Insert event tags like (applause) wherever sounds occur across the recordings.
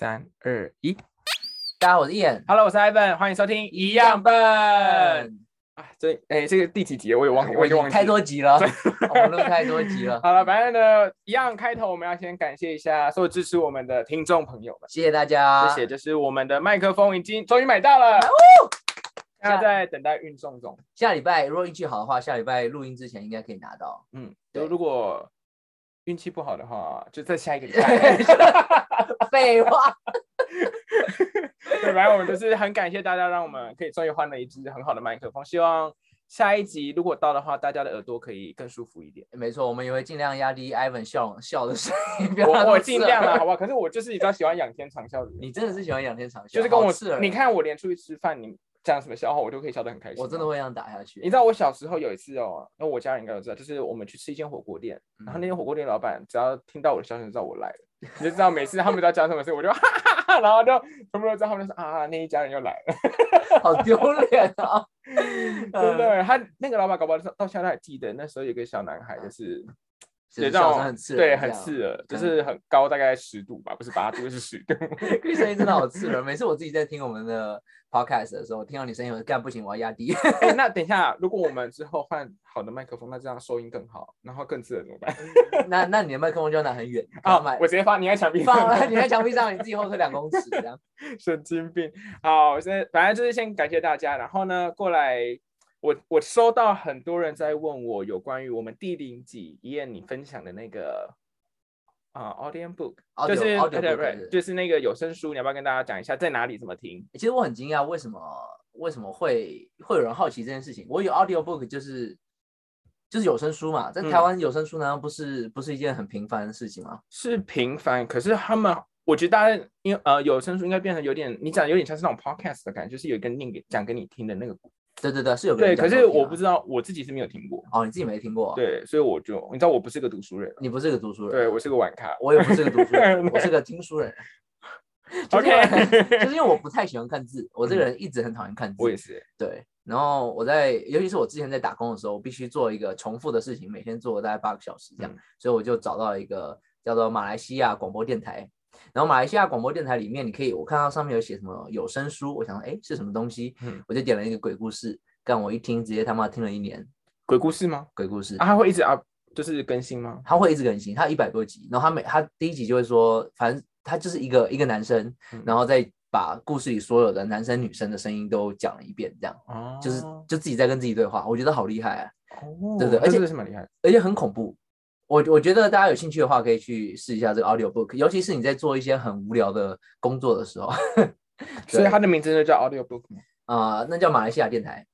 三二一。大家好，我是 Ian，，Hello，我是 Ivan，欢迎收听一样笨。啊，这哎，这个第几集？了我也忘记，我已经忘记太多集了，(laughs) 我们录太多集了，好了，反正呢，一样开头我们要先感谢一下所有支持我们的听众朋友们，谢谢大家，谢谢。就是我们的麦克风已经终于买到了，现在在等待运送中。下礼拜如果运气好的话，下礼拜录音之前应该可以拿到。嗯，就如果运气不好的话，就在下一个礼拜。(laughs) 废话，(laughs) 对，反正我们就是很感谢大家，让我们可以终于换了一支很好的麦克风。希望下一集如果到的话，大家的耳朵可以更舒服一点。没错，我们也会尽量压低 Ivan 笑笑的声音，我我尽量了，好不好？可是我就是比较喜欢仰天长啸的人，你真的是喜欢仰天长啸，就是跟我是你，看我连出去吃饭，你讲什么笑话，我都可以笑得很开心。我真的。会这样打下去。你知道我小时候有一次哦，那我家人应该都知道，就是我们去吃一间火锅店，然后嗯那间火锅店老板只要听到我的笑声，就知道我来了，你就知道每次他们在讲什么事，我就 (laughs) 哈哈哈，然后就全部都知道他们就说啊，那一家人又来了。好丢脸啊！(laughs) 真嗯的，他那个老板搞不好到到现在还记得，那时候有个小男孩，就是就是有这种笑声很刺耳，对，很刺耳，就嗯是很高，大概十度吧，不是八度，是十度。(laughs) 你声音真的好刺耳。每次我自己在听我们的 podcast 的时候，听到你声音，我干不行，我要压低。哎那等一下，如果我们之后换好的麦克风，那这样收音更好，然后更刺耳怎么办？(laughs) 那那你的麦克风就要拿很远，啊买，我直接放你在墙壁放上，了，你在墙壁上，你自己后退两公尺这样。(laughs) 神经病。好，现在反正就是先感谢大家，然后呢，过来。我我收到很多人在问我有关于我们第零集一燕你分享的那个啊、audio book，就是对对对就是那个有声书，你要不要跟大家讲一下在哪里怎么听？其实我很惊讶，为什么为什么会会有人好奇这件事情？我有 audio book，就是就是有声书嘛，在台嗯湾有声书难道不是不是一件很平凡的事情吗？是平凡，可是他们，我觉得大家因为呃有声书应该变成有点，你讲有点像是那种 podcast 的感觉，就是有一个人念给讲给你听的那个。对对对，是有个可是我不知道，我自己是没有听过。哦，你自己没听过？，对，所以我就你知道我不是个读书人，你不是个读书人，对我是个晚咖。我也不是个读书人，我是个听书人。OK (laughs) 就是因为我不太喜欢看字，我这个人一直很讨厌看字。我也是，对，然后我在，尤其是我之前在打工的时候，我必须做一个重复的事情，每天做大概八个小时这样，嗯所以我就找到一个叫做马来西亚广播电台。然后马来西亚广播电台里面，你可以我看到上面有写什么有声书，我想说，哎，是什么东西？嗯我就点了一个鬼故事，干我一听，直接他妈听了一年鬼故事吗？鬼故事。啊，它会一直啊，就是更新吗？他会一直更新，他一百多集，然后他每他第一集就会说，反正他就是一个一个男生，嗯然后再把故事里所有的男生女生的声音都讲了一遍，这样哦，就是就自己在跟自己对话，我觉得好厉害啊，哦，对对而且是蛮厉害的。而且很恐怖。我我觉得大家有兴趣的话，可以去试一下这个 audio book，尤其是你在做一些很无聊的工作的时候，(laughs) 所以它的名字就叫 audio book 吗？啊、那叫马来西亚电台，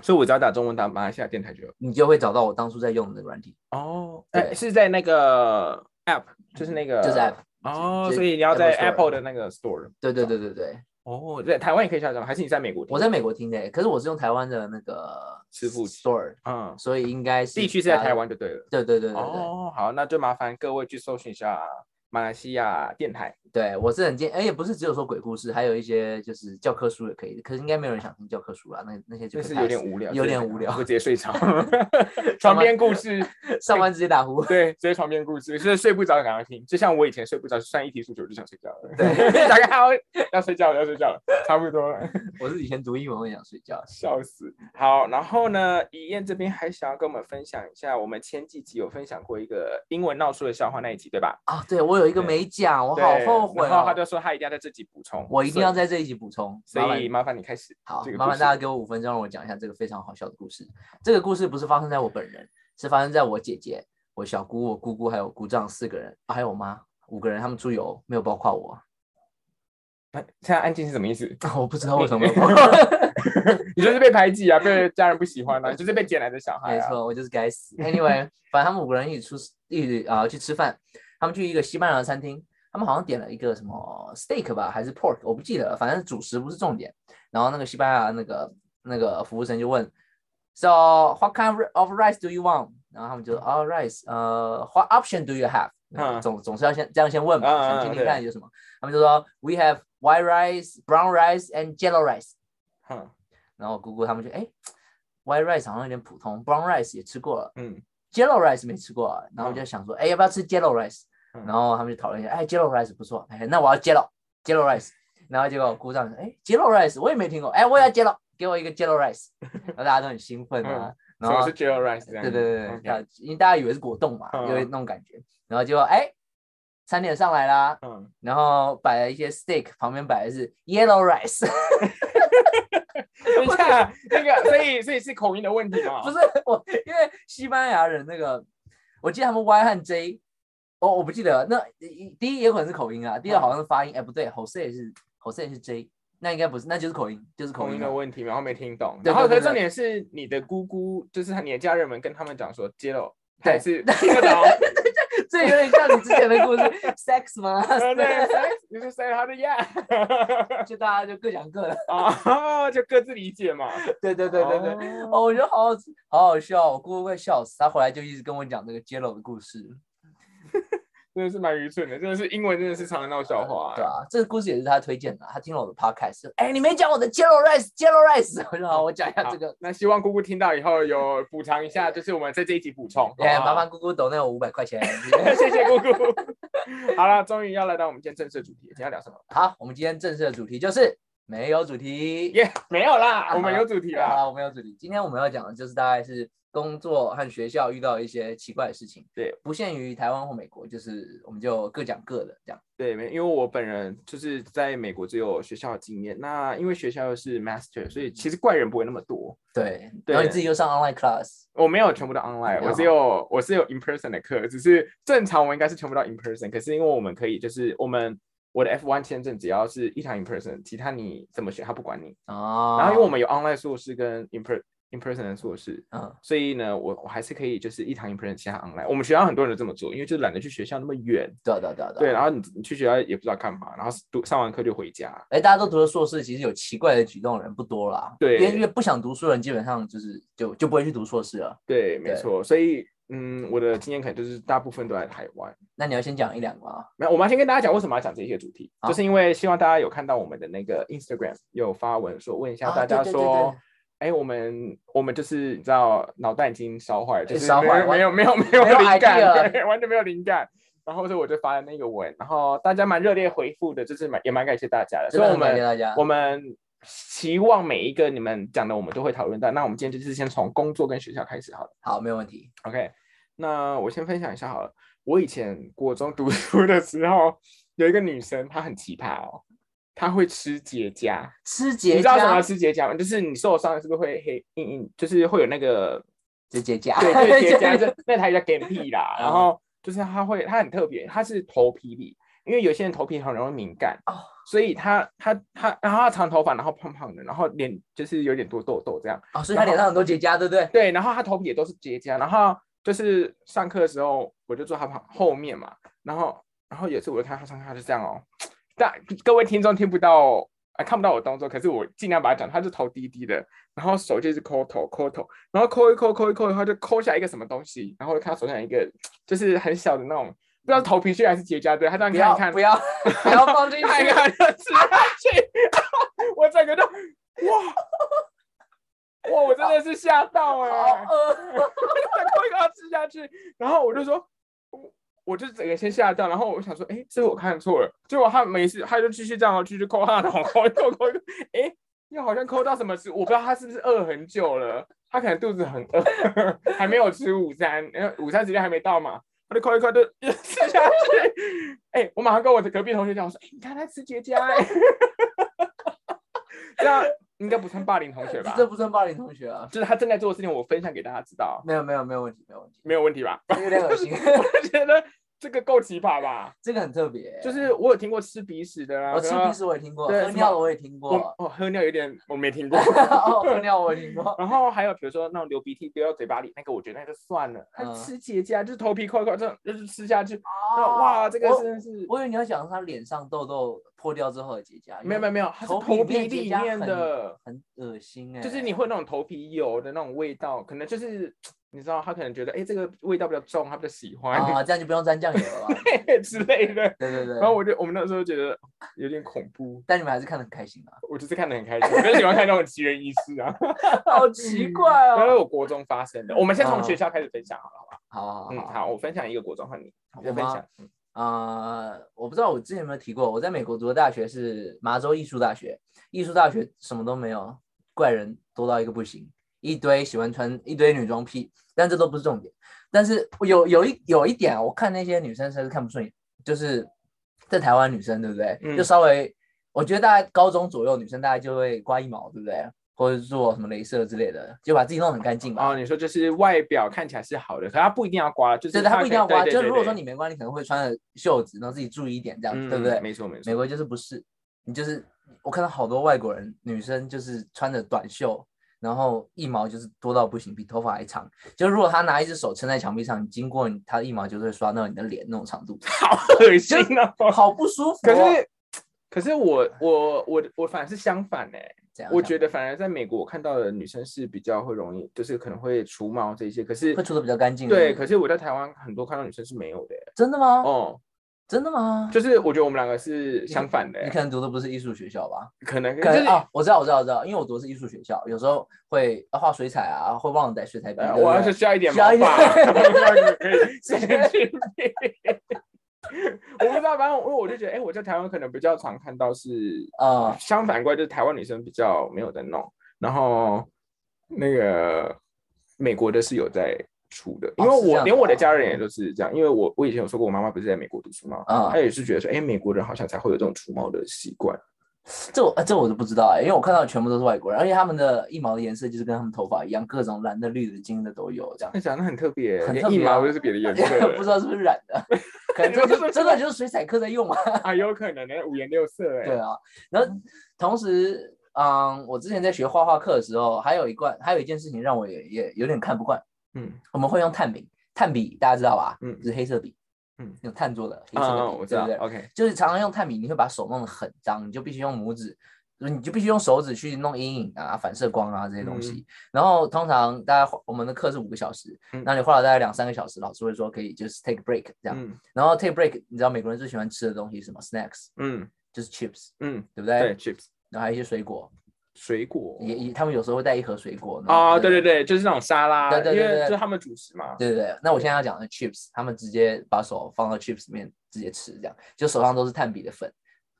所以我只要打中文打马来西亚电台就有。你就会找到我当初在用的那个软体，哦，对哎，是在那个 app，就是那个就是 app。哦，所以你要在 Apple 的那个 store。对对对对对，哦，在台湾也可以下载吗？还是你在美国听？我在美国听的，可是我是用台湾的那个支付 store，嗯，所以应该是地区是在台湾就对了。对对对对对，哦，好，那就麻烦各位去搜寻一下马来西亚电台。对我是很建，而且不是只有说鬼故事，还有一些就是教科书也可以，可是应该没有人想听教科书啦，那那些就就是有点无聊，有点无聊会，直接睡着。(laughs) 床边故事，上班直接打呼。对，直接床边故事，就是睡不着赶快听。就像我以前睡不着，算一题数学我就想睡觉了。对大概要要睡觉了，要睡觉了，差不多了。(laughs) 我是以前读英文会想睡觉，(laughs) 笑死。好，然后呢，怡燕这边还想要跟我们分享一下，我们前几集有分享过一个英文闹出的笑话那一集，对吧？啊，对我有一个对没讲，我好后悔哦。然后他就说他一定要在这集补充，我一定要在这一集补充，所以麻烦你开始。好麻烦大家给我五分钟，让我讲一下这个非常好笑的故事。这个故事不是发生在我本人，是发生在我姐姐、我小姑、我姑姑还有姑丈四个人，啊还有我妈五个人，他们出游没有包括我，哎现在安静是什么意思？(laughs) 我不知道为什么。(laughs) 你就是被排挤啊，被家人不喜欢啊，你 (laughs) 就是被捡来的小孩啊。没错，我就是该死。Anyway，反正他们五个人一起出一起啊、去吃饭，他们去一个西班牙的餐厅，他们好像点了一个什么 steak 吧，还是 pork，我不记得了，反正主食不是重点。然后那个西班牙那个那个服务生就问，So what kind of rice do you want？然后他们就说：“All rice，呃，What option do you have？嗯总总是要先这样先问嘛，听听看有什么。他们就说 We have white rice, brown rice and yellow rice。哼，然后姑姑他们就哎，white rice 好像有点普通，brown rice 也吃过了嗯，，yellow rice 没吃过啊，然后我就想说，哎，要不要吃 yellow rice？嗯。然后他们就讨论一下，哎，yellow rice 不错，哎，那我要 yellow，Jello rice，然后结果姑丈说，哎，Jello rice 我也没听过，哎，我也要 Jello，给我一个 Jello rice，(laughs) 然后大家都很兴奋啊，然后是 Jello rice？对对对对，因为大家以为是果冻嘛，因为那种感觉，然后结果哎，餐点上来啦，嗯，然后摆了一些 steak，旁边摆的是 yellow rice，等一下，(laughs) 那个，所以所以是口音的问题吗？不是我，因为西班牙人那个，我记得他们 Y 和 J，哦，我不记得，那一第一也可能是口音啊，第二好像是发音，哎，不对，Jose 是 Jose 是 J，那应该不是，那就是口音，就是口口音的问题，然后没听懂。然后，重点是你的姑姑，就是你的家人们跟他们讲说 Jello，对还是 (laughs) 听得懂？这有点像你之前的故事，(laughs) sex 吗？对对，你是 say 他的 yeah，(laughs) 就大家就各讲各的，啊，就各自理解嘛。对对对对对。哦哦，我觉得好好好好笑，我姑姑快笑死，她回来就一直跟我讲这个 Jello 的故事。(laughs) 真的是蛮愚蠢的，真的是英文真的是常常闹笑话。对啊，这个故事也是他推荐的，他听了我的 podcast，哎，你没讲我的 Jello rice，Jello rice，我说好，我讲一下好这个。那希望姑姑听到以后有补偿一下，(laughs) 就是我们在这一集补充。哎，麻烦姑姑抖那我五百块钱。(laughs) 谢谢姑姑。好了，终于要来到我们今天正式的主题，今天要聊什么？好，我们今天正式的主题就是没有主题。耶、没有啦，啊我们有主题啦。好，我们有主题。今天我们要讲的就是大概是工作和学校遇到一些奇怪的事情，对，不限于台湾或美国，就是我们就各讲各的这样。对，没，因为我本人就是在美国只有学校的经验，那因为学校又是 master，所以其实怪人不会那么多。对，对然后你自己又上 online class，我没有全部都 online，我只有我是有 in person 的课，只是正常我应该是全部都 in person，可是因为我们可以就是我们我的 F1 签证只要是一堂 in person，其他你怎么选他不管你。哦，然后因为我们有 online 硕士跟 in per in person 的硕士，嗯，所以呢，我我还是可以就是一堂 in person，其他 online。我们学校很多人都这么做，因为就懒得去学校那么远，对对对啊对啊对，啊。然后你你去学校也不知道干嘛，然后读上完课就回家。哎，大家都读了硕士，其实有奇怪的举动的人不多啦。对因为不想读书的人，基本上就是就就不会去读硕士了。对，没错。所以嗯，我的经验可能就是大部分都在台湾。那你要先讲一两个啊。没有，我们要先跟大家讲为什么要讲这些主题，好就是因为希望大家有看到我们的那个 Instagram 有发文说问一下啊大家说对，哎、我们我们就是你知道脑袋已经烧坏了，就是烧坏没有没有没有灵感，对，完全没有灵感。然后所以我就发了那个文，然后大家蛮热烈回复的，就是蛮也蛮感谢大家的。所以我们。我们期望每一个你们讲的我们都会讨论到。那我们今天就是先从工作跟学校开始好了。好，没有问题。OK，那我先分享一下好了。我以前国中读书的时候，有一个女生，她很奇葩哦，她会吃结痂。吃结你知道什么，吃结痂吗？就是你受伤是不是会黑硬硬，就是会有那个就结痂。对对结痂，(laughs) 就那台叫干屁啦。然嗯后就是她会，她很特别，她是头皮里，因为有些人头皮很容易敏感哦所以他他他，然后他长头发，然后胖胖的，然后脸就是有点多痘痘这样。哦，所以他脸上很多结痂，对不对？对，然后他头皮也都是结痂，然后就是上课的时候，我就坐他旁后面嘛，然后然后有一次我就看他上课，他就这样哦，但各位听众听不到啊、看不到我动作，可是我尽量把它讲，他就头低低的，然后手就是抠头抠头，然后抠一抠抠一抠，他就抠下一个什么东西，然后我看他手上有一个就是很小的那种，不知道是头皮屑还是结痂，对他这样看一看，不要 (laughs) 不要放进去。看一看就吃下去，我整个都哇哇，我真的是吓到哎、好饿。(laughs) 抠一口吃下去，然后我就说，我我就整个先吓到，然后我想说，哎，是我看错了，结果他没事，他就继续这样哦，继续抠他的头，抠抠抠哎，又好像抠到什么事，我不知道他是不是饿很久了，他可能肚子很饿，(laughs) 还没有吃午餐，因为午餐时间还没到嘛。他就抠一抠就 (laughs) 吃下去，哎、(laughs) 我马上跟我的隔壁同学讲，我说，哎、你看他吃结痂、欸，(laughs) 这样应该不算霸凌同学吧？这不算霸凌同学啊。就是他正在做的事情，我分享给大家知道，没有没有没有问题没有问题，没有问题吧？有点恶心，我觉得这个够奇葩吧？这个很特别。就是我有听过吃鼻屎的啊，我吃鼻屎我也听过，喝尿的我也听过，哦喝尿有点我没听过。(laughs) 哦喝尿我也听过。然后还有比如说那种流鼻涕丢到嘴巴里，那个我觉得那就算了。他嗯吃结痂就是头皮抠一抠，这样就是吃下去，哦哇，这个真的是我以为你要讲他脸上痘痘破掉之后的结痂，没有没有没有，头头皮里面的，很恶心哎，就是你会那种头皮油的那种味道，可能就是你知道他可能觉得哎这个味道比较重，他比较喜欢啊，(laughs) 这样就不用沾酱油了吧？之类的。对对对。然后我就我们那时候觉得有点恐怖，但你们还是看得很开心啊，我就是看得很开心，我就喜欢看那种奇人异事啊。(laughs) 好奇怪哦。然后我国中发生的，我们先从嗯学校开始分享好了，好不好？好好嗯，好，我分享一个国中和你，我分享。嗯啊、我不知道我之前有没有提过，我在美国读的大学是麻州艺术大学，艺术大学什么都没有，怪人多到一个不行，一堆喜欢穿一堆女装癖，但这都不是重点。但是有有一有一点啊，我看那些女生实在是看不顺眼，就是在台湾女生对不对？嗯就稍微，我觉得大概高中左右女生大概就会刮一毛，对不对？或者做什么镭射之类的，就把自己弄很干净嘛。哦，你说就是外表看起来是好的，可它不一定要刮，就是对对，它不一定要刮。就如果说你没刮，你可能会穿着袖子，然后自己注意一点，这样、嗯对不对？没错没错美。国就是不是，你就是我看到好多外国人女生就是穿着短袖，然后一毛就是多到不行，比头发还长。就如果他拿一只手撑在墙壁上，你经过你，她的腋毛就会刷到你的脸那种长度，好恶心啊！好不舒服、哦。可是，可是我我我我反而是相反哎、这样我觉得反而在美国我看到的女生是比较会容易，就是可能会除毛这些，可是会除的比较干净。对，可是我在台湾很多看到女生是没有的、欸，真的吗？哦，真的吗？就是我觉得我们两个是相反的、欸，你可能读的不是艺术学校吧？可能就是可能啊，我知道，我知道，我知道，因为我读的是艺术学校，有时候会呃画水彩啊，会忘了带水彩笔。我要是需要一点需要一点 (laughs) 可以 (laughs) 先去我不知道，反正因为我就觉得，哎、我在台湾可能比较常看到是啊相反过来，就是台湾女生比较没有在弄，然后那个美国的是有在出的，因为我、连我的家人也都是这样，因为我我以前有说过，我妈妈不是在美国读书嘛，啊她也是觉得说，哎、美国人好像才会有这种除毛的习惯，这我呃这我都不知道哎、因为我看到的全部都是外国人，而且他们的一毛的颜色就是跟他们头发一样，各种蓝的、绿的、金的都有，这样那讲的很特别，连很特别啊腋毛就是别的颜色 (laughs) 的，不知道是不是染的，(laughs) 可能这就真的就是水彩课在用啊。啊，有可能呢，五颜六色哎，(laughs) 对啊，然后同时，嗯，我之前在学画画课的时候，还有一罐，还有一件事情让我也也有点看不惯，嗯我们会用炭笔，炭笔大家知道吧？嗯就是黑色笔，嗯，用炭做的黑色笔，我知道对不对？，OK，就是常常用炭笔，你会把手弄得很脏，你就必须用拇指，就是你就必须用手指去弄阴影啊、反射光啊这些东西。然后通常大家我们的课是五个小时，嗯那你花了大概两三个小时，老师会说可以就是 take break 这样。嗯然后 take break，你知道美国人最喜欢吃的东西是什么？snacks，嗯就是 chips，嗯，对不对？对，chips 然后还有一些水果，水果也也他们有时候会带一盒水果。啊，对对对对，就是那种沙拉，对对对因为就是他们主食嘛，对对对，那我现在要讲的 chips，他们直接把手放到 chips 里面直接吃，这样就手上都是炭笔的粉，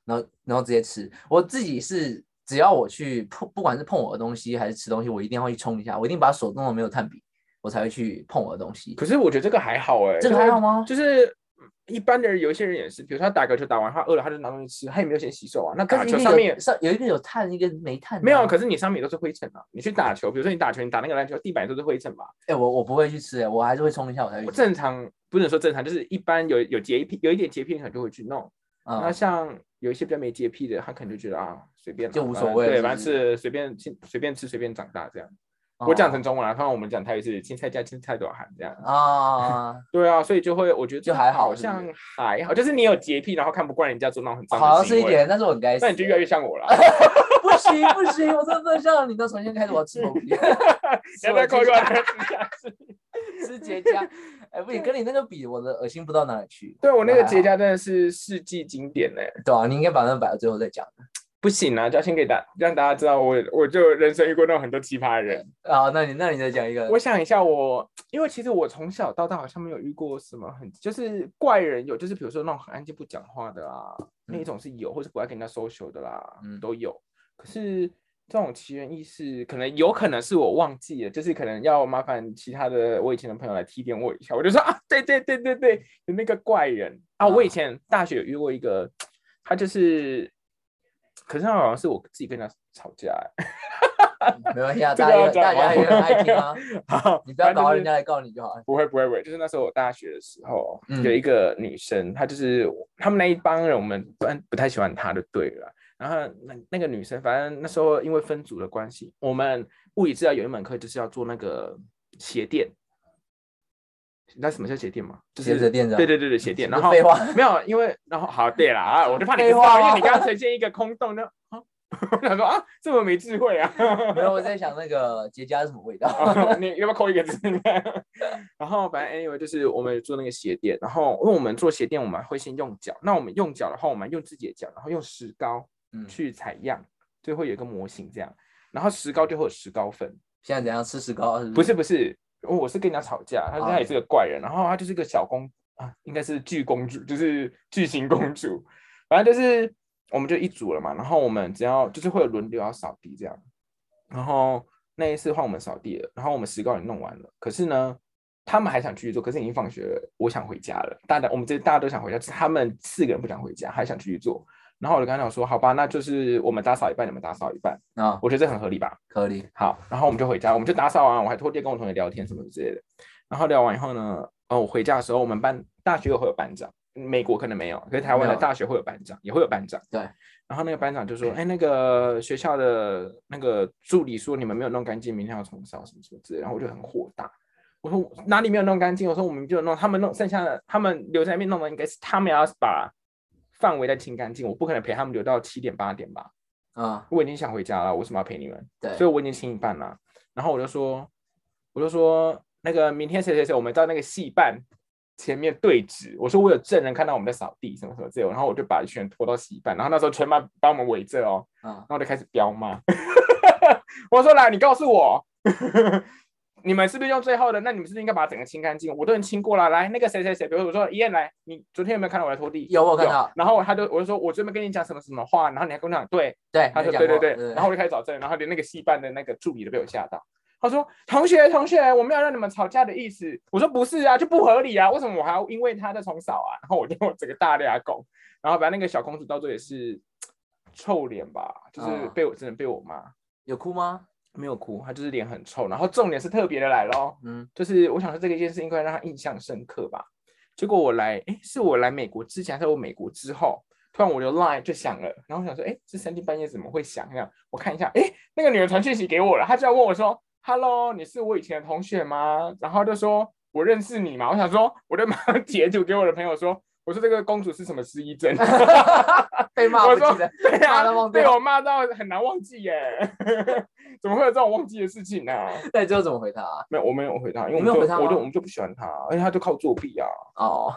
然后然后直接吃。我自己是只要我去碰，不管是碰我的东西还是吃东西，我一定要去冲一下，我一定把手弄得没有炭笔，我才会去碰我的东西。可是我觉得这个还好哎，这个还好吗就是一般的人，有一些人也是，比如说他打个球打完，他饿了，他就拿东西吃，他也没有先洗手啊。那打球上面上有一个有碳，一个没炭。没有，可是你上面都是灰尘啊。你去打球，比如说你打球，你打那个篮球，地板都是灰尘吧。哎、我我不会去吃、哎，我还是会冲一下我才。正常不能说正常，就是一般有有洁癖，有一点洁癖的人就会去弄。那嗯，像有一些比较没洁癖的，他可能就觉得啊随便就无所谓是不反正是随便吃随便吃随便长大这样。我讲成中文了，通常我们讲泰语是青菜加青菜多少含这样。啊，(laughs) 对啊，所以就会我觉得这就还好像还好，就是你有洁癖，然后看不惯人家做那种很脏的好像是一点，但是我很该死。那你就越来越像我了。(laughs) 不行不行，我真的像你，那从现在开始我要吃头皮。不要扣一个吃 (laughs) 吃结痂，哎，不行，跟你那个比，我的恶心不到哪里去。对我那个结痂真的是世纪经典呢、对啊，你应该把那个摆到最后再讲。不行啊，就要先给大让大家知道我我就人生遇过那种很多奇葩的人。啊，那你那你再讲一个。我想一下我，因为其实我从小到大好像没有遇过什么很就是怪人有，就是比如说那种很安静不讲话的啦，那一种是有，或是不爱跟人家 social 的啦，嗯都有。可是这种奇人异事，可能有可能是我忘记了，就是可能要麻烦其他的我以前的朋友来提点我一下。我就说啊，对对对对对，有那个怪人啊，我以啊前大学有遇过一个，他就是，可是他好像是我自己跟他吵架、欸，(laughs) 没关系啊，(laughs) 大家大家也很爱听啊，(laughs) 好你不要搞到人家来告你就好。不会不会不会，就是那时候我大学的时候，嗯有一个女生，她就是他们那一帮人，我们不不太喜欢她的对了。然后那那个女生，反正那时候因为分组的关系，我们物理治疗有一门课就是要做那个鞋垫。你知道什么叫鞋垫吗？就是鞋垫子啊对对对对，鞋垫。(laughs) 然后废话 (laughs) 没有，因为然后好对啦啊，(laughs) 我就怕你不知道，废话因为你刚刚呈现一个空洞呢。啊我想说啊，这么没智慧啊！没有，我在想那个结痂是什么味道。哦你要不要扣一个字？然后反正 anyway 就是我们做那个鞋垫，然后因为我们做鞋垫，我们会先用脚。那我们用脚的话，我们用自己的脚，然后用石膏嗯，去采样，就会有一个模型这样。然后石膏就会有石膏粉，现在怎样吃石膏？不是不是，我是跟人家吵架，他说他也是个怪人，然后他就是个小公啊，应该是巨公主，就是巨型公主，反正就是我们就一组了嘛。然后我们只要就是会有轮流要扫地这样，然后那一次换我们扫地了，然后我们石膏也弄完了，可是呢，他们还想继续做，可是已经放学了，我想回家了。大家我们这大家都想回家，他们四个人不想回家，还想继续做。然后我就跟他讲说，好吧，那就是我们打扫一半，你们打扫一半，啊，我觉得这很合理吧。合理。好，然后我们就回家，我们就打扫完，我还拖地跟我同学聊天什么之类的。然后聊完以后呢，哦，我回家的时候，我们班大学会有班长，美国可能没有，可是台湾的大学会有班长，也会有班长。对。然后那个班长就说：“ (clears throat) 哎，那个学校的那个助理说你们没有弄干净，明天要重扫什么什么之类的。”然后我就很火大，我说哪里没有弄干净？我说我们就弄，他们弄剩下的，他们留在那边弄的应该是他们要把范围再清干净，我不可能陪他们留到七点八点吧？啊，我已经想回家了，我为什么要陪你们？对，所以我已经清一半了。然后我就说，我就说那个明天谁谁谁，我们到那个戏办前面对峙。我说我有证人看到我们在扫地什么什么之类，然后我就把一群人拖到戏办，然后那时候全班把我们围着哦，嗯然，后我就开始飙骂。(laughs) 我说来，你告诉我，(laughs) 你们是不是用最后的？那你们是不是应该把整个清干净？我都已经清过了。来，那个谁谁谁，比如说我说一燕来，你昨天有没有看到我在拖地？有我看到然后他就我就说，我专门跟你讲什么什么话，然后你还跟我讲对，对，他说对对对，然后我就开始找证，然后连那个戏班的那个助理都被我吓到。他说：“同学同学，我没有让你们吵架的意思。”我说：“不是啊，就不合理啊，为什么我还要因为他在重扫啊？”然后我就我整个大俩拱，然后把那个小公主到最后也是臭脸吧，就是嗯被我真的被我骂，有哭吗？没有哭，他就是脸很臭。然后重点是特别的来咯，嗯，就是我想说这个一件事应该让他印象深刻吧。结果我来，诶，是我来美国之前，还是我美国之后？突然我的 line 就响了，然后我想说，哎，这三更半夜怎么会响？这样我看一下，哎，那个女人传讯息给我了，她居然问我说：“Hello，你是我以前的同学吗？”然后就说：“我认识你嘛？”我想说，我就 (laughs) 马上截图给我的朋友说：“我说这个公主是什么失忆症？” (laughs) 被骂我说不记得，对啊 (laughs) 骂都忘，掉被我骂到很难忘记耶，(laughs) 怎么会有这种忘记的事情呢、那你最后怎么回他啊？没有，我没有回他，因为我们就我就我们就不喜欢他，而且他就靠作弊啊，哦，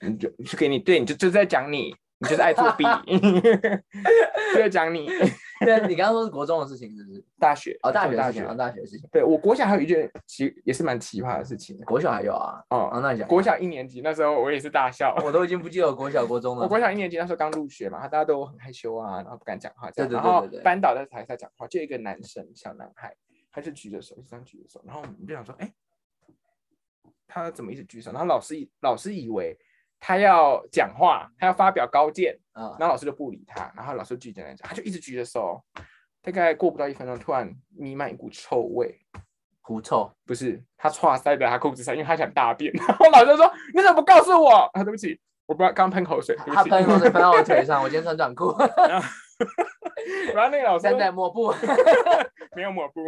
你就就给你对，你就就在讲你，你就是爱作弊，就在讲你。(laughs) 对，你刚刚说是国中的事情，是不是？大学哦，大学大事情，哦，大学的事情，对我国小还有一件奇也是蛮奇葩的事情国小还有啊。哦，哦，那你讲。国小一年级那时候我也是大笑。我都已经不记得我国小、国中了。我国小一年级那时候刚入学嘛，大家都很害羞啊，然后不敢讲话这样。对对对对对班导在台下讲话，就一个男生小男孩，他就举着手，一直这样举着手，然后我们就想说，哎，他怎么一直举手？然后老师以老师以为他要讲话，他要发表高见，啊，然后老师就不理他，然后老师继续讲讲，他就一直举着手，大概过不到一分钟，突然弥漫一股臭味。狐臭。不是他歘塞在他裤子上，因为他想大便。然后老师就说：“你怎么不告诉我？”啊，对不起，我不知道刚喷口水，对不起。他喷口水喷到我腿上，(laughs) 我今天穿短裤，然 (laughs) 后然后那个老师现在抹布。(laughs) 没有抹布，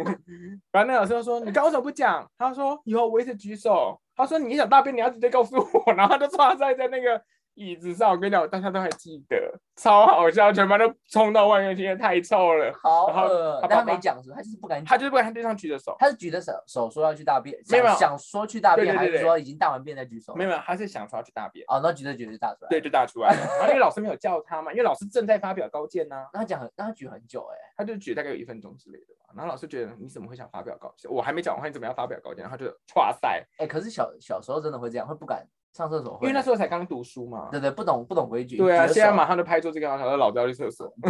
然后那个老师就说：“你刚刚为什么不讲？”他说：“以后我一直举手。”他说：“你想大便，你要直接告诉我。(laughs) ”然后他就歘塞在那个椅子上，我跟你讲，大家都还记得，超好笑，全班都冲到外面去，因为太臭了。好恶，但他没讲是不是？他就是不敢讲。他就是不敢在地上举着手，他是举着手手说要去大便，没有想想说去大便，还是说已经大完便再举手？没有，他是想说要去大便。哦，那举着举着就大出来。对，，就大出来了。(laughs) 然后那个老师没有叫他嘛，因为老师正在发表高见呢、那他讲很，那他举很久哎。他就举大概有一分钟之类的吧。然后老师觉得你怎么会想发表高见？我还没讲完话，你怎么要发表高见？然后他就哇塞，哎，可是小小时候真的会这样，会不敢上厕所，因为那时候候才刚读书嘛。对对不懂不懂规矩。对啊，现在马上就拍桌子跟他说老子要去厕所。(laughs)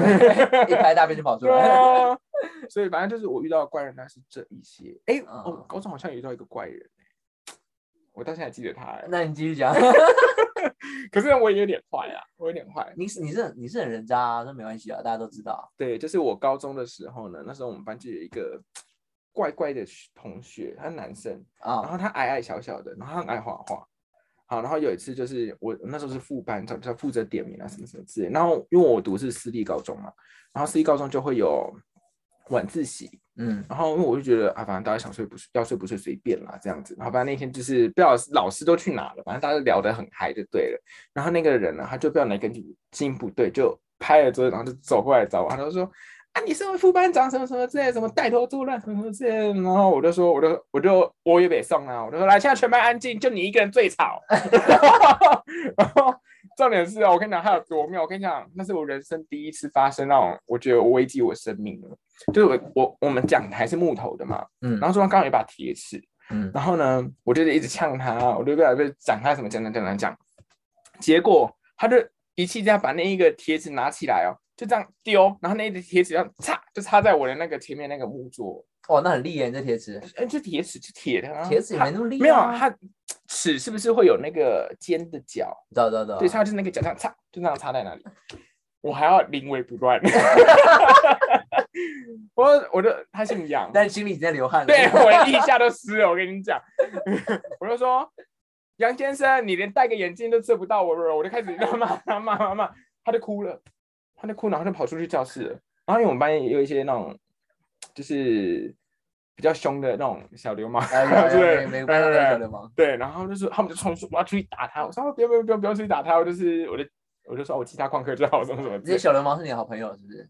一拍大便就跑出对来。啊，(laughs) 所以反正就是我遇到的怪人，那是这一些。哎、嗯哦，高中好像有遇到一个怪人、我到现在还记得他、欸，那你继续讲。(laughs) 可是我也有点坏啊，我有点坏。你是你是你是很人渣啊，那没关系啊，大家都知道。对，就是我高中的时候呢，那时候我们班就有一个怪怪的同学，他是男生啊，然啊，后他矮矮小小的，然后他很爱画画。好，然后有一次就是我那时候是副班长，他负责点名啊什么什么之类。然后因为我读是私立高中嘛，然后私立高中就会有晚自习，嗯，然后因为我就觉得啊，反正大家想睡不睡，要睡不睡随便啦，这样子。然后反正那天就是不知道老师都去哪了，反正大家聊得很嗨就对了。然后那个人呢，他就不知道哪根筋不对，就拍了桌子，然后就走过来找我，他就说啊，你身为副班长什么什么之类，什么带头作乱什么什么之类。然后我就说，我就我就我也北送啊，我就说来，现在全班安静，就你一个人最吵。(laughs) 然后重点是啊，我跟你讲，他有多妙。我跟你讲，那是我人生第一次发生那种，我觉得我危及我生命了。就是我我我们讲台是木头的嘛，嗯然后桌上刚好有一把铁尺，嗯然后呢，我就一直呛他，我就不知道被讲他什么讲讲讲讲讲，结果他就一气之下把那一个铁尺拿起来哦，就这样丢，然后那一个贴纸这样插，就插在我的那个前面那个木桌。哦，那很厉害，这铁齿，哎，就铁尺，就铁的啊。铁尺也没那么厉害。没有啊，它齿是不是会有那个尖的角？知道知道知道。对，它就是那个角这样插，就那样插在那里。我还要临危不乱。(laughs) 我我就他姓杨，但心里在流汗。对我腋下都湿了，我跟你讲。(laughs) 我就说杨先生，你连戴个眼镜都遮不到我了，我就开始骂他骂骂骂，他就哭了，他就哭，然后就跑出去教室了。然后因为我们班也有一些那种。就是比较凶的那种小流氓，(laughs) 对，没关系，小流氓。对，然后就是他们就冲出，我要出去打他。我说不要不要不要不要出去打他，我就是我就我就说我其他旷课就好，什么什么。这些小流氓是你好朋友是不是？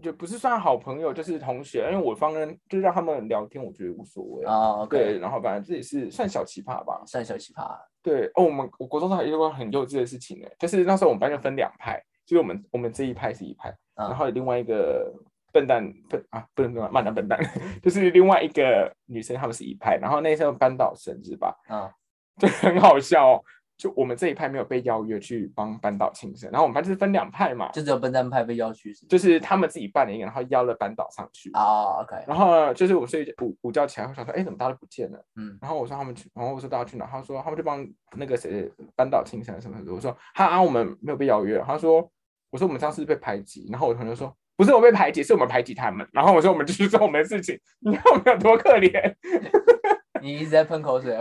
就不是算好朋友，就是同学。因为我方人就是让他们聊天，我觉得无所谓啊。对，然后反正这也是算小奇葩吧，算小奇葩。对哦，我们我国中还有一个很幼稚的事情呢，就是那时候我们班就分两派，就是我们我们这一派是一派，然后另外一个。笨蛋笨啊，不能说慢的笨蛋，(laughs) 就是另外一个女生，他们是一派，然后那时候班导生日吧，啊，(laughs) 就很好笑，就我们这一派没有被邀约去帮班导庆生，然后我们班就是分两派嘛，就只有笨蛋派被邀去，就是他们自己办了一个，然后邀了班导上去，啊，OK，然后就是我睡午午觉起来，我想说，哎，怎么大家都不见了？嗯，然后我说他们去，然后我说大家去哪？他说他们就帮那个谁班导庆生什么的，我说哈啊，我们没有被邀约，他说，我说我们上次被排挤，然后我同学说。不是我被排挤，是我们排挤他们。然后我说我们继续做我们的事情。你看我们有多可怜。(laughs) 你一直在喷口水，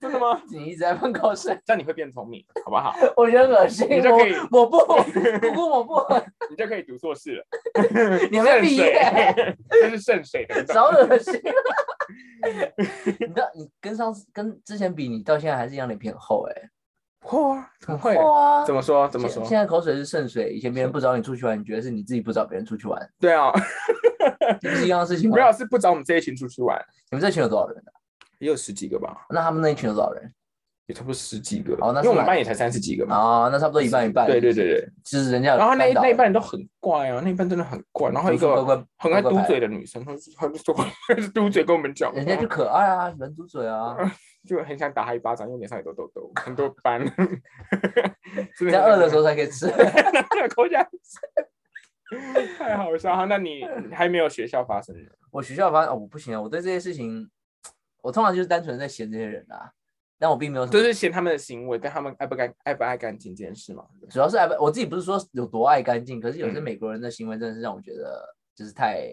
真的吗？你一直在喷口水，这样你会变聪明，好不好？我觉得恶心，你就可以我不，不不我不，(laughs) 你就可以读硕士了。(laughs) 你没毕业，这是渗水的，少恶心。你知道，你跟上次跟之前比，你到现在还是一样脸皮很厚哎。会啊！怎么说？怎么说？现在口水是圣水，以前别人不找你出去玩，你觉得是你自己不找别人出去玩？对啊，(laughs) 不是一样的事情吗？没有，是不找我们这一群出去玩。你们这群有多少人呢？也有十几个吧。那他们那一群有多少人？也差不多十几个。哦，那因为我们班也才三十几个嘛。哦，那差不多一半一半。对对对对，其实人家然后那那一半人都很怪啊，那一半真的很怪。然后一个很爱嘟嘴的女生，她她就说嘟嘴跟我们讲，人家就可爱啊，人嘟嘴啊。(laughs) 就很想打他一巴掌，因为脸上有痘痘，很多斑。(laughs) 在饿的时候才可以吃，(laughs) 口下太好笑哈！那你还没有学校发生的？我学校发生，我不行啊！我对这些事情，我通常就是单纯在嫌这些人啊，但我并没有，就是嫌他们的行为但他们爱不干爱不爱干净这件事嘛。主要是爱不，我自己不是说有多爱干净，可是有些美国人的行为真的是让我觉得就是太，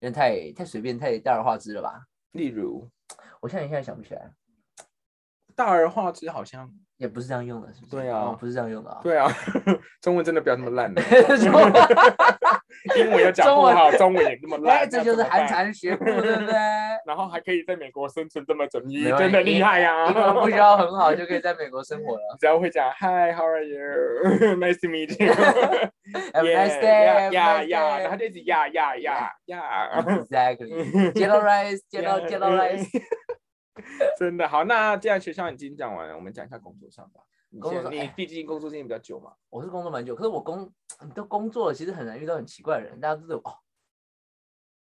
有点太太随便，太大而化之了吧？例如。我现在现在想不起来，大而化之好像也不是这样用的，是不是？对啊，不是这样用的啊。对啊，(laughs) 中文真的不要那么烂的。(laughs) 英文要讲不好，中文也那么烂，这就是寒蝉学步，对不对？然后还可以在美国生存这么久，你真的厉害呀！英文不需要很好就可以在美国生活了，(laughs) 只要会讲 Hi，How are you？Nice to meet you。Have a nice day。呀呀，然后就一直呀呀呀呀。Exactly。Jello rice，Jello，Jello rice。(laughs) 真的好，那既然学校已经讲完了，我们讲一下工作上吧。工作你毕竟工作经验比较久嘛。我是工作蛮久，可是我工都工作了，其实很难遇到很奇怪的人。大家都有哦，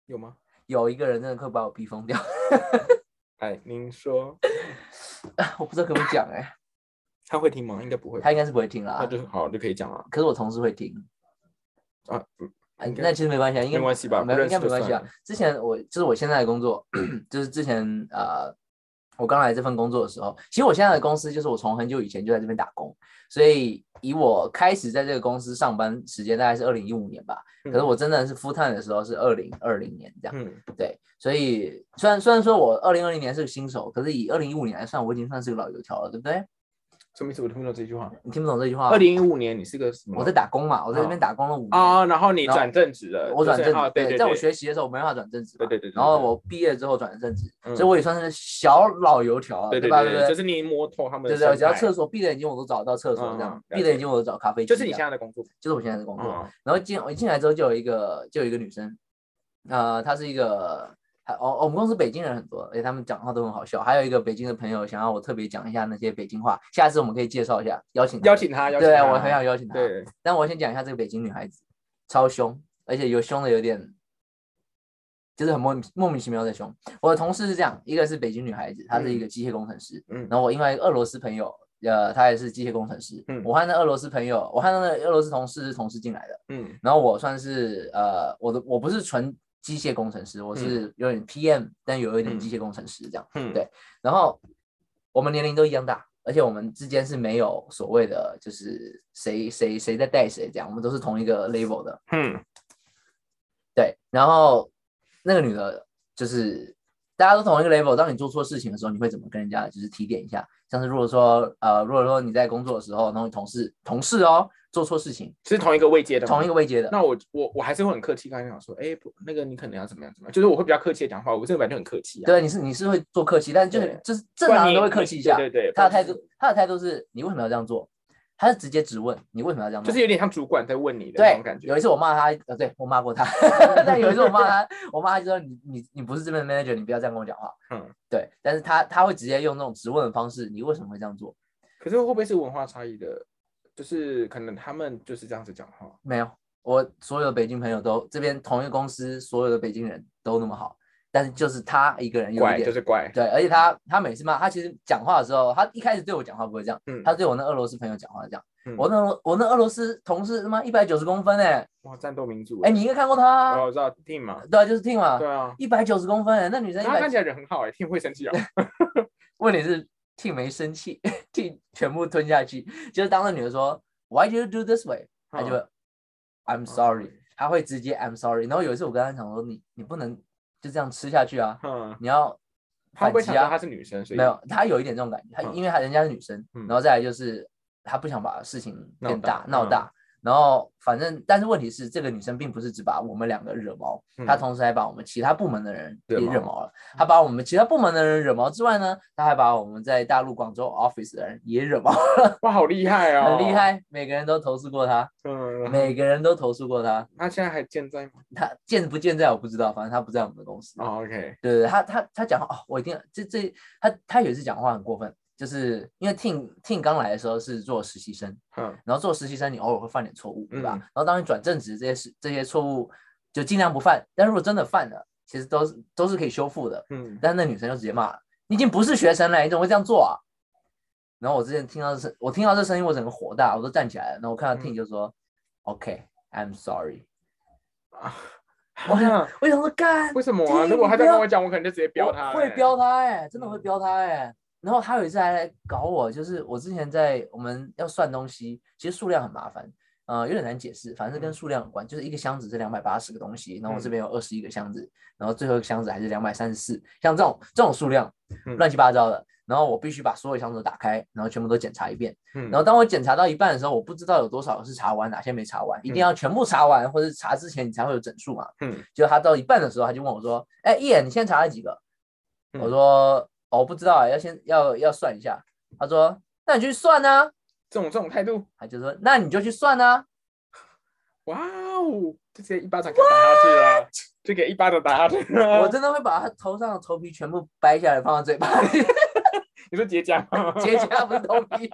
有吗？有一个人真的快把我逼疯掉。(laughs) (laughs) 哎，您说，我不知道可不可以讲哎。他会听吗？应该不会。他应该是不会听啦。那就好，就可以讲了。可是我同事会听。啊，那其实没关系啊，应该没关系吧？没应该没关系啊。之前我就是我现在的工作，(clears throat) 就是之前呃。我刚来这份工作的时候，其实我现在的公司就是我从很久以前就在这边打工，所以以我开始在这个公司上班时间大概是二零一五年吧，可是我真的是 full time 的时候是二零二零年这样，嗯，对，所以虽然虽然说我二零二零年是个新手，可是以二零一五年来算，我已经算是个老油条了，对不对？什么意思？我听不懂这句话。你听不懂这句话？二零一五年你是个什么？我在打工嘛，我在这边打工了五年啊。然后你转正职了。我转正职，对，在我学习的时候我没办法转正职。对对对。然后我毕业之后转正职，所以我也算是小老油条了，对吧？对对，就是你摸透他们。对对，只要厕所闭着眼睛我都找得到厕所，这样闭着眼睛我都找咖啡。就是你现在的工作，就是我现在的工作。然后进我一进来之后就有一个就有一个女生，呃，她是一个。哦，我们公司北京人很多，而且他们讲话都很好笑。还有一个北京的朋友想要我特别讲一下那些北京话，下次我们可以介绍一下，邀请邀请他，对，我很想邀请他。对，但我先讲一下这个北京女孩子，超凶，而且有凶的有点，就是很莫莫名其妙的凶。我的同事是这样，一个是北京女孩子，她是一个机械工程师，嗯，然后我另外一个俄罗斯朋友，呃，他也是机械工程师。嗯我和那俄罗斯朋友，我和那个俄罗斯同事是同事进来的。嗯然后我算是呃，我的我不是纯机械工程师，我是有点 PM，、但有一点嗯机械工程师这样。嗯，对然后我们年龄都一样大，而且我们之间是没有所谓的就是谁谁谁在带谁这样，我们都是同一个 level 的。嗯对，然后那个女的就是大家都同一个 level，当你做错事情的时候，你会怎么跟人家就是提点一下？像是如果说呃，如果说你在工作的时候，然后你同事同事哦做错事情，是同一个位阶的，同一个位阶的，那我我我还是会很客气跟他讲说，哎，不，那个你可能要怎么样怎么样，就是我会比较客气的讲话，我这个本来就很客气啊。对，你是你是会做客气，但是就是就是正常人都会客气一下。对对对，他的态度，他的态度是你为什么要这样做？他是直接质问你为什么要这样做。就是有点像主管在问你的那种感，觉。有一次我骂他，呃，对我骂过他，(laughs) 但有一次我骂他，我骂他就说你你你不是这边的 manager，你不要这样跟我讲话。嗯，对，但是他他会直接用那种质问的方式，你为什么会这样做？可是会不会是文化差异的？就是可能他们就是这样子讲话。没有，我所有的北京朋友都这边同一个公司所有的北京人都那么好，但是就是他一个人有一点就是怪，对，而且他他每次骂他，其实讲话的时候，他一开始对我讲话不会这样，嗯他对我那俄罗斯朋友讲话这样。嗯我那俄我那俄罗斯同事他妈一百九十公分哎、哇，战斗民族。哎、你应该看过他我知道 Team 嘛，对啊，就是 Ting 嘛，对啊，一百九十公分、欸，那女生他看起来人很好哎，Team 会生气啊。(laughs) 问题是 Ting 没生气，(laughs) Ting 全部吞下去。就是当那女的说 Why do you do this way？他就会、I'm sorry，他会直接 I'm sorry。然后有一次我跟他讲说，你你不能就这样吃下去啊，嗯，你要反击啊。想到她是女生，所以没有，他有一点这种感觉，他嗯因为他人家是女生，嗯然后再来就是他不想把事情变大闹大。然后反正，但是问题是，这个女生并不是只把我们两个惹毛，她嗯同时还把我们其他部门的人也惹毛了。她把我们其他部门的人惹毛之外呢，她还把我们在大陆广州 office 的人也惹毛了，哇，好厉害哦，(laughs) 很厉。害。每个人都投诉过她，嗯，每个人都投诉过她。那现在还健在吗？她健不健在我不知道，反正她不在我们的公司。哦，OK，对对，对他他他讲话哦，我一定这这她她有一次讲话很过分，就是因为 Ting Ting 刚来的时候是做实习生，嗯然后做实习生你偶尔会犯点错误，对吧？嗯然后当你转正职这些事这些错误就尽量不犯，但如果真的犯了，其实都是都是可以修复的。嗯，但是那女生就直接骂了，你已经不是学生了，你怎么会这样做啊？然后我之前听到这声，我听到这声音，我整个火大，我都站起来了。然后我看到嗯 Ting 就说、OK，I'm sorry。啊，我想啊我想说干，为什么啊？如果他你不要这样跟我讲，我可能就直接飙他，哎会飙他哎、真的会嗯飙他哎、然后他有一次还来搞我，就是我之前在我们要算东西，其实数量很麻烦，呃，有点难解释，反正跟嗯。数量有关，就是一个箱子是两百八十个东西，然后我这嗯。边有二十一个箱子，然后最后一个箱子还是两百三十四，像这种这种数量嗯。乱七八糟的，然后我必须把所有箱子都打开，然后全部都检查一遍，嗯。然后当我检查到一半的时候，我不知道有多少是查完，哪些没查完，一定嗯。要全部查完，或者是查之前你才会有整数嘛。嗯。就他到一半的时候，他就问我说：“哎，一眼，你现在查了几个？”我嗯说：“哦，我不知道啊，要先要要算一下。”他说：“那你去算啊。这种这种态度，”他就说：“那你就去算啊。哇哦，就直接一巴掌给他打下去了，就给一巴掌打下去了。我真的会把他头上的头皮全部掰下来放到嘴巴里，(laughs) 你说结痂吗？结痂不是头皮，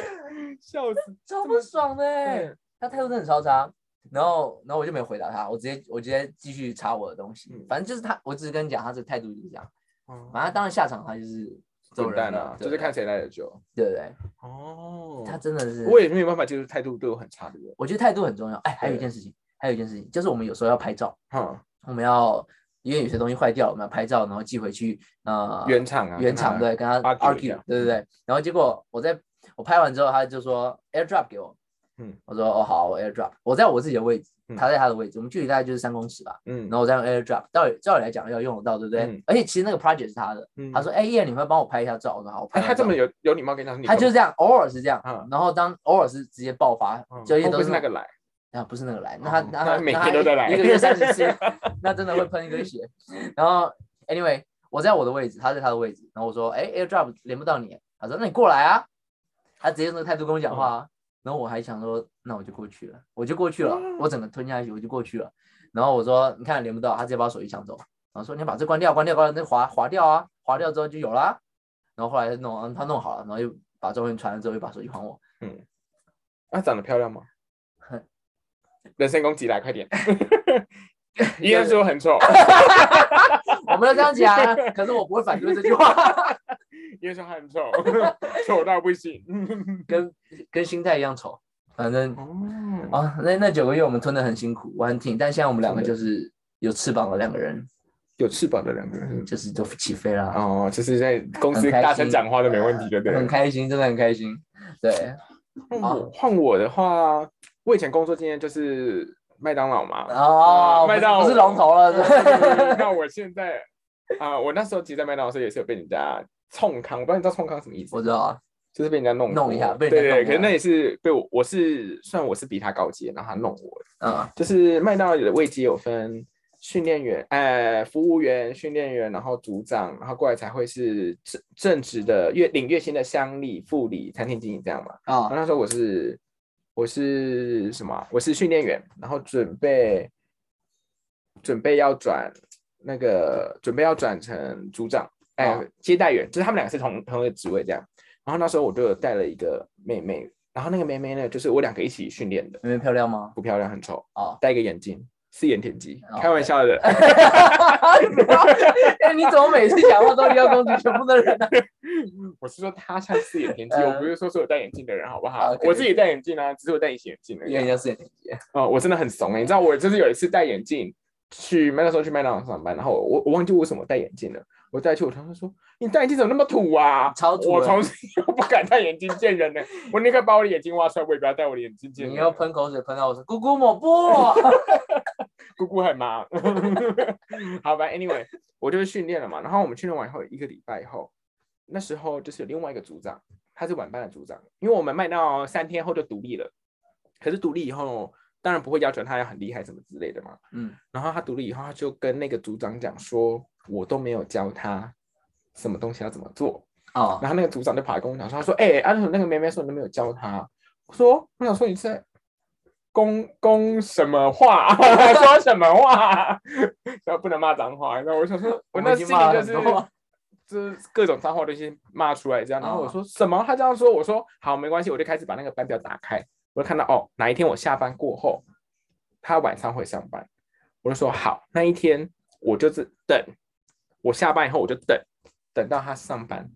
(laughs) 笑死。(laughs) 超不爽的欸。他态度真的很超差。然后，然后我就没有回答他，我直接我直接继续查我的东西嗯。反正就是他，我只是跟你讲，他这个态度就是这样。哦反正当然下场他就是走人了滚蛋啊，，就是看谁来的久。对不对？哦他真的是，我也没有办法接受态度对我很差的人。我觉得态度很重要。哎，还有一件事情，还有一件事情，就是我们有时候要拍照，哈，我们要因为有些东西坏掉了，我们要拍照，然后寄回去，呃，原厂啊，原厂对，跟他 argue 一 argue，下对对对。然后结果我在我拍完之后，他就说 AirDrop 给我，嗯，我说哦好，我 AirDrop，我在我自己的位置，嗯。他在他的位置，我们距离大概就是三公尺吧。嗯。然后我再用 AirDrop，道理照理来讲要用得到，对不对？嗯。而且其实那个 project 是他的，嗯。他说哎叶，你会帮我拍一下照？我说好，我拍他这么有有礼貌跟你讲，他就是这样，偶尔是这样，嗯。然后当偶尔是直接爆发，嗯就一些都是那个来，啊，不是那个来，那他哦那他每天都在来一个月三十次，(laughs) 那真的会喷一堆血。然后 anyway，我在我的位置，他在他的位置，然后我说，哎，AirDrop 连不到你，他说那你过来啊，他直接用那个态度跟我讲话啊，然后我还想说，那我就过去了，我就过去了，我整个吞下去，我就过去了。然后我说，你看连不到，他直接把我手机抢走，然后说你把这关掉，关掉，关掉，那划划掉啊，划掉之后就有啦。然后后来他弄，他弄好了，然后又把照片传了之后，又把手机还我。啊，长得漂亮吗？人身攻击来，快点！(laughs) 依然说很丑，我们要这样讲啊，可是我不会反对这句话。因为说他很丑，(laughs) 丑到不行。(laughs) 跟跟心态一样丑。反正哦，啊，那那九个月我们吞的很辛苦，我很挺，但现在我们两个就是有翅膀的两个人，有翅膀的两个人。就是都起飞啦，哦，就是在公司大声讲话都没问题的，对不对？很开心，真的很开心。对，换我换我的话，我以前工作经验就是麦当劳嘛。哦，麦当劳不是龙头了，(laughs) 对那我现在啊、我那时候其实在麦当劳的时候也是有被人家冲康，我不知道你知道冲康什么意思？我知道啊，就是被人家弄弄一下被人家弄对对，可是那也是被我，我是算我是比他高阶，然后他弄我的。嗯，就是麦当劳的位阶有分训练员、呃服务员、训练员，然后组长，然后过来才会是正正职的月领月薪的乡里、副理、餐厅经理这样嘛。然后啊，那时候我是我是什么啊？我是训练员，然后准备准备要转那个准备要转成组长，哎、哦接待员，就是他们两个是同同一个职位这样。然后那时候我就有带了一个妹妹，然后那个妹妹呢，就是我两个一起训练的，妹妹漂亮吗？不漂亮，很丑，哦，戴一个眼镜，四眼田鸡哦，开玩笑的。(laughs) 哎，你怎么每次讲话都要攻击全部的人呢？(laughs) 我是说她像四眼田鸡，呃我不是说所有戴眼镜的人，好不好我自己戴眼镜啊，只是我戴隐形眼镜而已因为人家四眼睛哦，我真的很怂哎、你知道我就是有一次戴眼镜去麦当劳去麦当劳上班，然后我我忘记为什么戴眼镜了，我戴去我同事说你戴眼镜怎么那么土啊？超土我从不敢戴眼镜见人呢，我宁可把我的眼睛挖出来，我也不要戴我的眼镜见人。你要喷口水喷到我说姑姑抹布，(laughs) 姑姑很忙。(laughs) 好吧，anyway，我就是训练了嘛，然后我们训练完以后一个礼拜以后，那时候就是有另外一个组长，他是晚班的组长，因为我们卖到三天后就独立了，可是独立以后当然不会要求他要很厉害什么之类的嘛。嗯，然后他独立以后，他就跟那个组长讲说，我都没有教他什么东西要怎么做。哦，然后那个组长就跑来跟我讲说，他说，哎、安总那个妹妹说你都没有教他。我说，我想说你是在公公什么话？(laughs) 说什么话？(laughs) 然后不能骂脏话。然后我想说，我那心里就是 (laughs) 就是各种脏话都先骂出来这样。然后我哦说什么？他这样说，我说好，没关系，我就开始把那个班表打开，我就看到哦，哪一天我下班过后，他晚上会上班，我就说好，那一天我就是等，我下班以后我就等，等到他上班，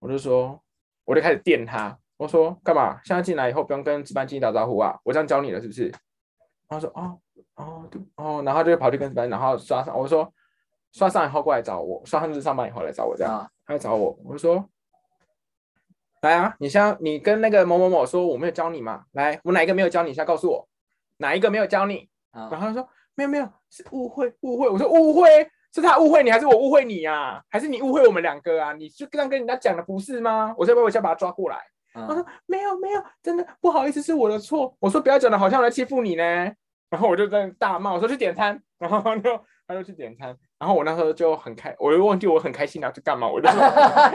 我就说，我就开始电他，我说干嘛？现在进来以后不用跟值班经理打招呼啊？我这样教你了是不是？然后说哦哦对哦，然后就跑去跟值班，然后刷上，我说刷上以后过来找我，刷上日上班以后来找我这样，啊，他来找我，我就说。来啊！你像你跟那个某某某说我没有教你嘛？来，我哪一个没有教你？现在告诉我，哪一个没有教你？然啊，后他说没有没有，是误会误会。我说误会是他误会你，还是我误会你啊？还是你误会我们两个啊？你就这样跟人家讲的不是吗？我说要不然我先把他抓过来。他嗯说没有没有，真的不好意思，是我的错。我说不要讲的好像我在欺负你呢。然后我就在那大骂，我说去点餐，然后他就他就去点餐，然后我那时候就很开，我就忘记我很开心然后去干嘛，我就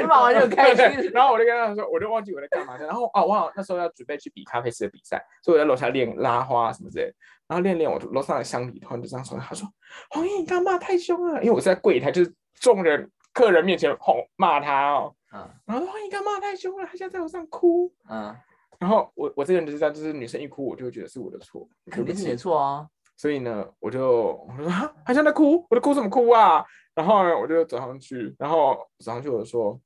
骂完 (laughs) 就很开心，(laughs) 然后我就跟他说，我就忘记我在干嘛然后哦，我好那时候要准备去比咖啡师的比赛，所以我在楼下练拉花什么之类的。然后练练，我楼上的乡里突然就这样说，他说：“黄奕，你刚骂太凶了。”因为我是在柜台，就是众人客人面前吼骂他哦。嗯然后说：“红英，刚骂太凶了，他现在在楼上哭。嗯，”然后我我这个人就是这样，就是女生一哭，我就会觉得是我的错，肯定是你的起。错啊，所以呢，我就我就说：“哈，他现在在哭，我在哭什么哭啊？”然后呢，我就走上去，然后走上去我就说：“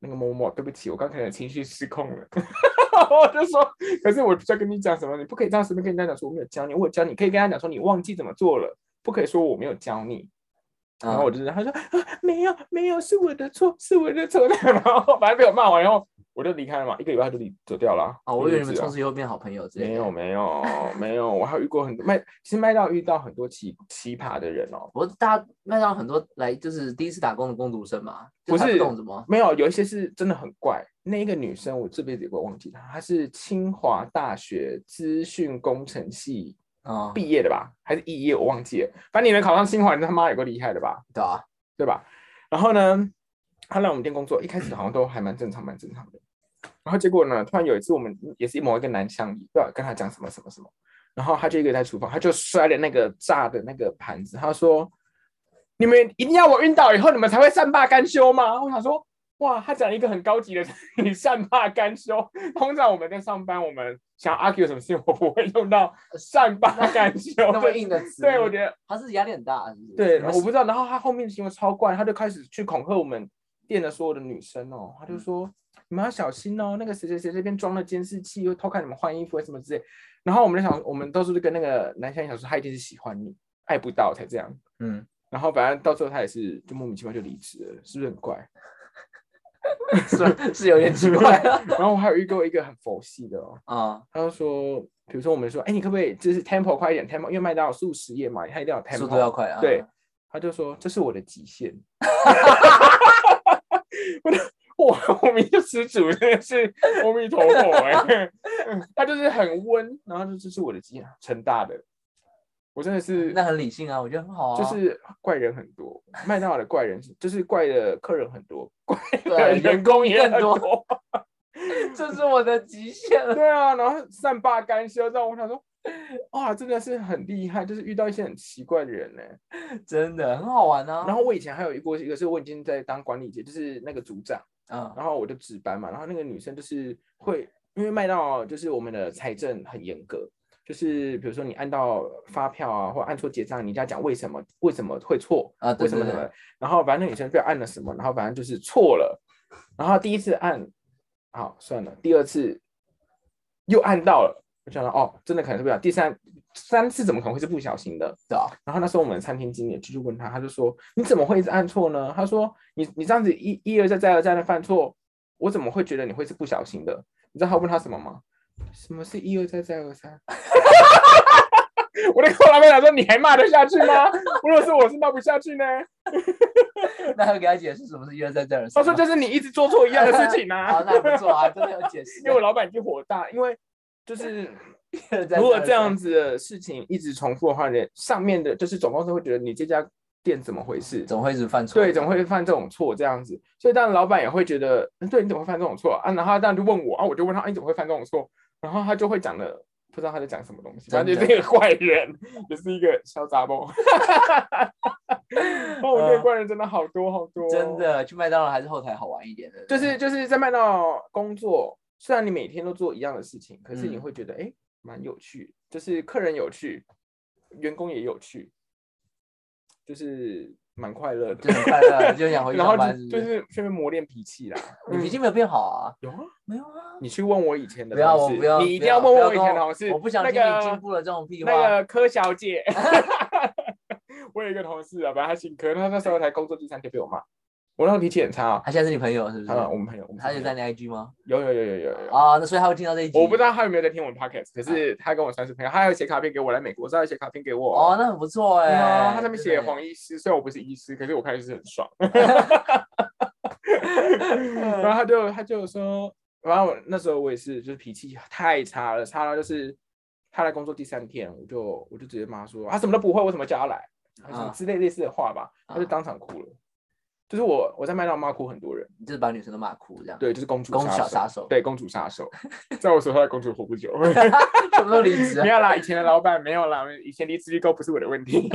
那个某某某，对不起，我刚可能情绪失控了。(laughs) ”我就说，可是我不是要跟你讲什么，你不可以这样随便跟人家讲说我没有教你，我有教你，可以跟他讲说你忘记怎么做了，不可以说我没有教你。然后我嗯，就他说、啊、没有没有，是我的错，是我的错。(laughs) 然后反正被我骂完以后，我就离开了嘛，一个礼拜就离走掉了。哦，我以为你们从此以后变好朋友之类的。没有没有没有，我还有遇过很多麦，其实麦当遇到很多奇奇葩的人哦，我大家麦当很多来就是第一次打工的工读生嘛，不是懂什么没有有一些是真的很怪。那一个女生我这辈子也不会忘记她，她是清华大学资讯工程系啊，毕业的吧，还是肄业我忘记了。反正你能考上清华，你他妈有个厉害的吧？对啊，对吧？然后呢，她来我们店工作，一开始好像都还蛮正常，蛮正常的。然后结果呢，突然有一次我们也是某一个男乡里，不知道跟他讲什么什么什么，然后他就一个人在厨房，他就摔了那个炸的那个盘子，他说：“你们一定要我晕倒以后，你们才会善罢甘休吗？”我想说，哇，他讲一个很高级的 (laughs) 你善罢甘休。通常我们在上班，我们想 argue 什么事情，我不会用到善罢甘休那么硬的词，对，我觉得他是压力很大，是是对，我不知道。然后他后面的行为超怪，他就开始去恐吓我们店的所有的女生哦，他就嗯说你们要小心哦，那个谁谁谁这边装了监视器，又偷看你们换衣服什么之类。然后我们就想，我们都是跟那个男生想说，他一定是喜欢你，爱不到才这样。嗯，然后反正到最后他也是就莫名其妙就离职了，是不是很怪？(laughs) 是是有点奇怪 (laughs) 然后我还有遇过一个很佛系的哦，啊。他就说，比如说我们说，哎，你可不可以就是 tempo 快一点 tempo，因为麦当劳速食业嘛，他一定要有 tempo，速度要快啊。对，他就说这是我的极限。(laughs) 我的我我明就吃主真的是阿弥陀佛哎、嗯 (laughs) 他就是很温，然后就这是我的极限，成大的，我真的是那很理性啊，我觉得很好啊。就是怪人很多，麦当劳的怪人就是怪的客人很多，怪员工也很多多。(laughs) 这是我的极限 (laughs) 了。对啊，然后善罢甘休，让我想说，哇，真的是很厉害，就是遇到一些很奇怪的人呢、真的很好玩啊。然后我以前还有一过一个是我已经在当管理阶，就是那个组长，嗯。然后我就值班嘛，然后那个女生就是会，因为卖到就是我们的财政很严格，就是比如说你按到发票啊，或按错结账，你就要讲为什么为什么会错啊对对对为什么什么，然后反正那女生不知道按了什么，然后反正就是错了，然后第一次按，好算了，第二次又按到了，我想到哦，真的可能是不小心，第三三次怎么可能会是不小心的？对啊，然后那时候我们餐厅经理就去问他，他就说你怎么会一直按错呢？他说你你这样子一一而再再而三的犯错，我怎么会觉得你会是不小心的？你知道他问他什么吗？什么是一而再再而三？(laughs) 我的口老板讲说你还骂得下去吗？如果是我是骂不下去呢。(laughs) 那要给他解释什么是一而再再而三他。说就是你一直做错一样的事情啊。好，那还不错啊，真的有解释。因为我老板已经火大，因为就是 (laughs) 如果这样子的事情一直重复的话，呢，上面的就是总公司会觉得你这家店怎么回事？总会一直犯错。对，怎么会犯这种错这样子？所以当然老板也会觉得，嗯对，你怎么会犯这种错啊？然后他当然就问我啊，我就问他，哎，你怎么会犯这种错？然后他就会讲的不知道他在讲什么东西，反正就是一个怪人，也是一个小杂包。(laughs) 哦，我这个怪人真的好多好多，真。的去麦当劳还是后台好玩一点的。就是就是在麦当劳工作，虽然你每天都做一样的事情，可是你嗯会觉得哎，蛮有趣，就是客人有趣，员工也有趣，就是蛮快乐的。就很快乐，就想回去 (laughs) 然后上班。就就是是顺便磨练脾气啦。嗯你脾气没有变好啊？有啊，没有啊。你去问我以前的不要，同事我不要，你一定要问问我以前的同事。我不想那听你进个步了这种屁话。那个柯小姐，(laughs) 我有一个同事啊，反正他姓柯，他那时候才工作第三天被我骂，我那时候脾气很差啊。他现在是你朋友是不是？啊，我们朋友，我们他就在你 IG 吗？有有有有有有。啊，那所以他会听到这一集。我不知道他有没有在听我们 podcast，可是他跟我算是朋友，他还有写卡片给我来美国，他还写卡片给我。哦，那很不错哎、他上面写黄医师，虽然我不是医师，可是我看就是很爽。(laughs) 然后他就他就说，然后那时候我也是，就是脾气太差了，差到就是他来工作第三天，我就我就直接骂他说他什么都不会，为什么叫他来？什么啊之类类似的话吧，他就啊当场哭了。就是我我在麦当劳骂哭很多人，就是把女生都骂哭这样。对，就是公主公主小杀手，对，公主杀手，(laughs) 在我手上的公主活不久。什么时候离职啊？没有啦，以前的老板没有啦，以前离职率高不是我的问题。(laughs)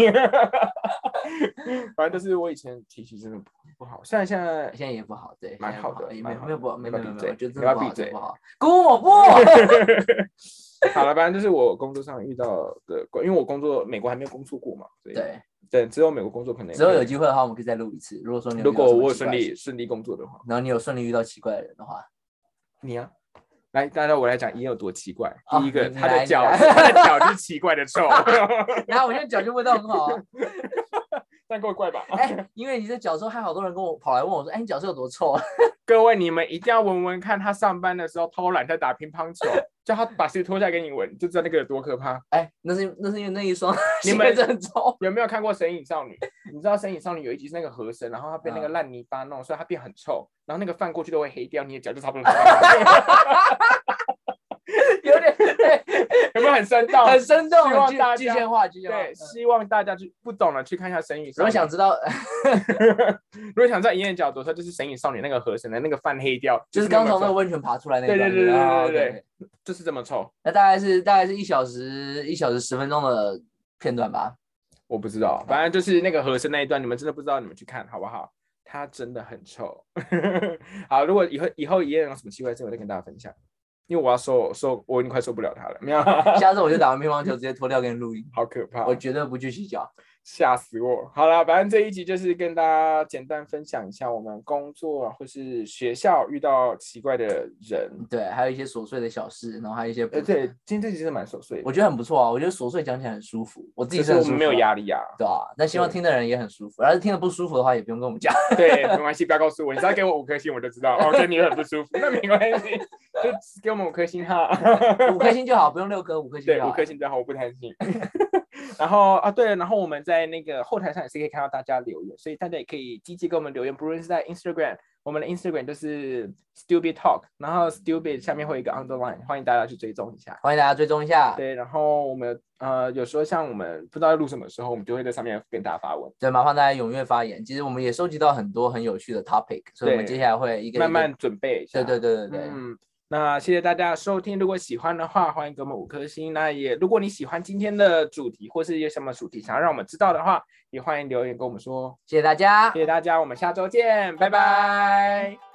反正就是我以前脾气真的不不好，虽然现在现在也不好，对，蛮现在不好的也没蛮好没有不好，没有没有没有，嘴我觉得真的不好，你要闭嘴不好。姑我不，(laughs) 好了，反正就是我工作上遇到的，因为我工作美国还没有工作过嘛，所以对，对，只有美国工作可能之后有机会的话，我们可以再录一次。如果说你如果我有顺利顺利工作的话，然后你有顺利遇到奇怪的人的话，你啊。来，大家我来讲，伊有多奇怪。啊第一个，他的脚，他的脚是奇怪的臭，(laughs) 然后我现在脚就味道很好啊。(laughs) 这样够怪吧？哎，因为你的时候，还好多人跟我跑来问我说：“哎，你脚是有多臭啊各位，你们一定要闻闻看，他上班的时候偷懒在打乒乓球，叫他把鞋脱下来给你闻，就知道那个有多可怕。？”哎，那是那是因为那一双你们臭。(laughs) 有没有看过《神隐少女》？你知道《神隐少女》有一集是那个河神，然后他被那个嗯烂泥巴弄，所以他变很臭，然后那个饭过去都会黑掉，你的脚就差不多。(laughs) 对，(laughs) 有没有很生动？很生动，希望大家具象化，具象化。对，嗯希望大家去不懂了去看一下《神隐如果》。想知道，(laughs) 如果想知道银眼角度，它就是《神隐少女》那个河神的那个泛黑掉，就是刚从那个个温泉爬出来那一段。对对对对对啊对就是这么臭。那大概是大概是一小时一小时十分钟的片段吧。我不知道，反正就是那个和声那一段，你们真的不知道，你们去看好不好？它真的很臭。(laughs) 好，如果以后以后一样有什么奇怪的事，我再跟大家分享。因为我要受受，我已经快受不了他了，没有，下次我就打完乒乓球 (laughs) 直接脱掉给你录音，好可怕。我绝对不去洗脚。吓死我！好了，反正这一集就是跟大家简单分享一下我们工作或是学校遇到奇怪的人。对，还有一些琐碎的小事，然后还有一些，呃，对，今天这集是蛮琐碎的，我觉得很不错啊。我觉得琐碎讲起来很舒服，我自己就是是我们没有压力啊。对啊。那希望听的人也很舒服，要是听得不舒服的话，也不用跟我们讲。对，没关系，不要告诉我，你只要给我五颗星，我就知道。哦，跟你很不舒服，那没关系，就给我们五颗星哈。(laughs) 五颗星就好，不用六颗，五颗星对，就好。五颗星就好，我不贪心。(laughs) 然后啊，对，然后我们在那个后台上也是可以看到大家留言，所以大家也可以积极给我们留言，不论是在 Instagram，我们的 Instagram 就是 Stupid Talk，然后 Stupid 下面会有一个 underline，欢迎大家去追踪一下。欢迎大家追踪一下。对，然后我们呃有时候像我们不知道要录什么时候，我们就会在上面跟大家发文，对，麻烦大家踊跃发言。其实我们也收集到很多很有趣的 topic，所以我们接下来会一个一个慢慢准备一下。对对对对对，嗯，那谢谢大家的收听。如果喜欢的话，欢迎给我们五颗星。那也如果你喜欢今天的主题，或是有什么主题想要让我们知道的话，也欢迎留言跟我们说。谢谢大家谢。谢大家，我们下周见，拜拜。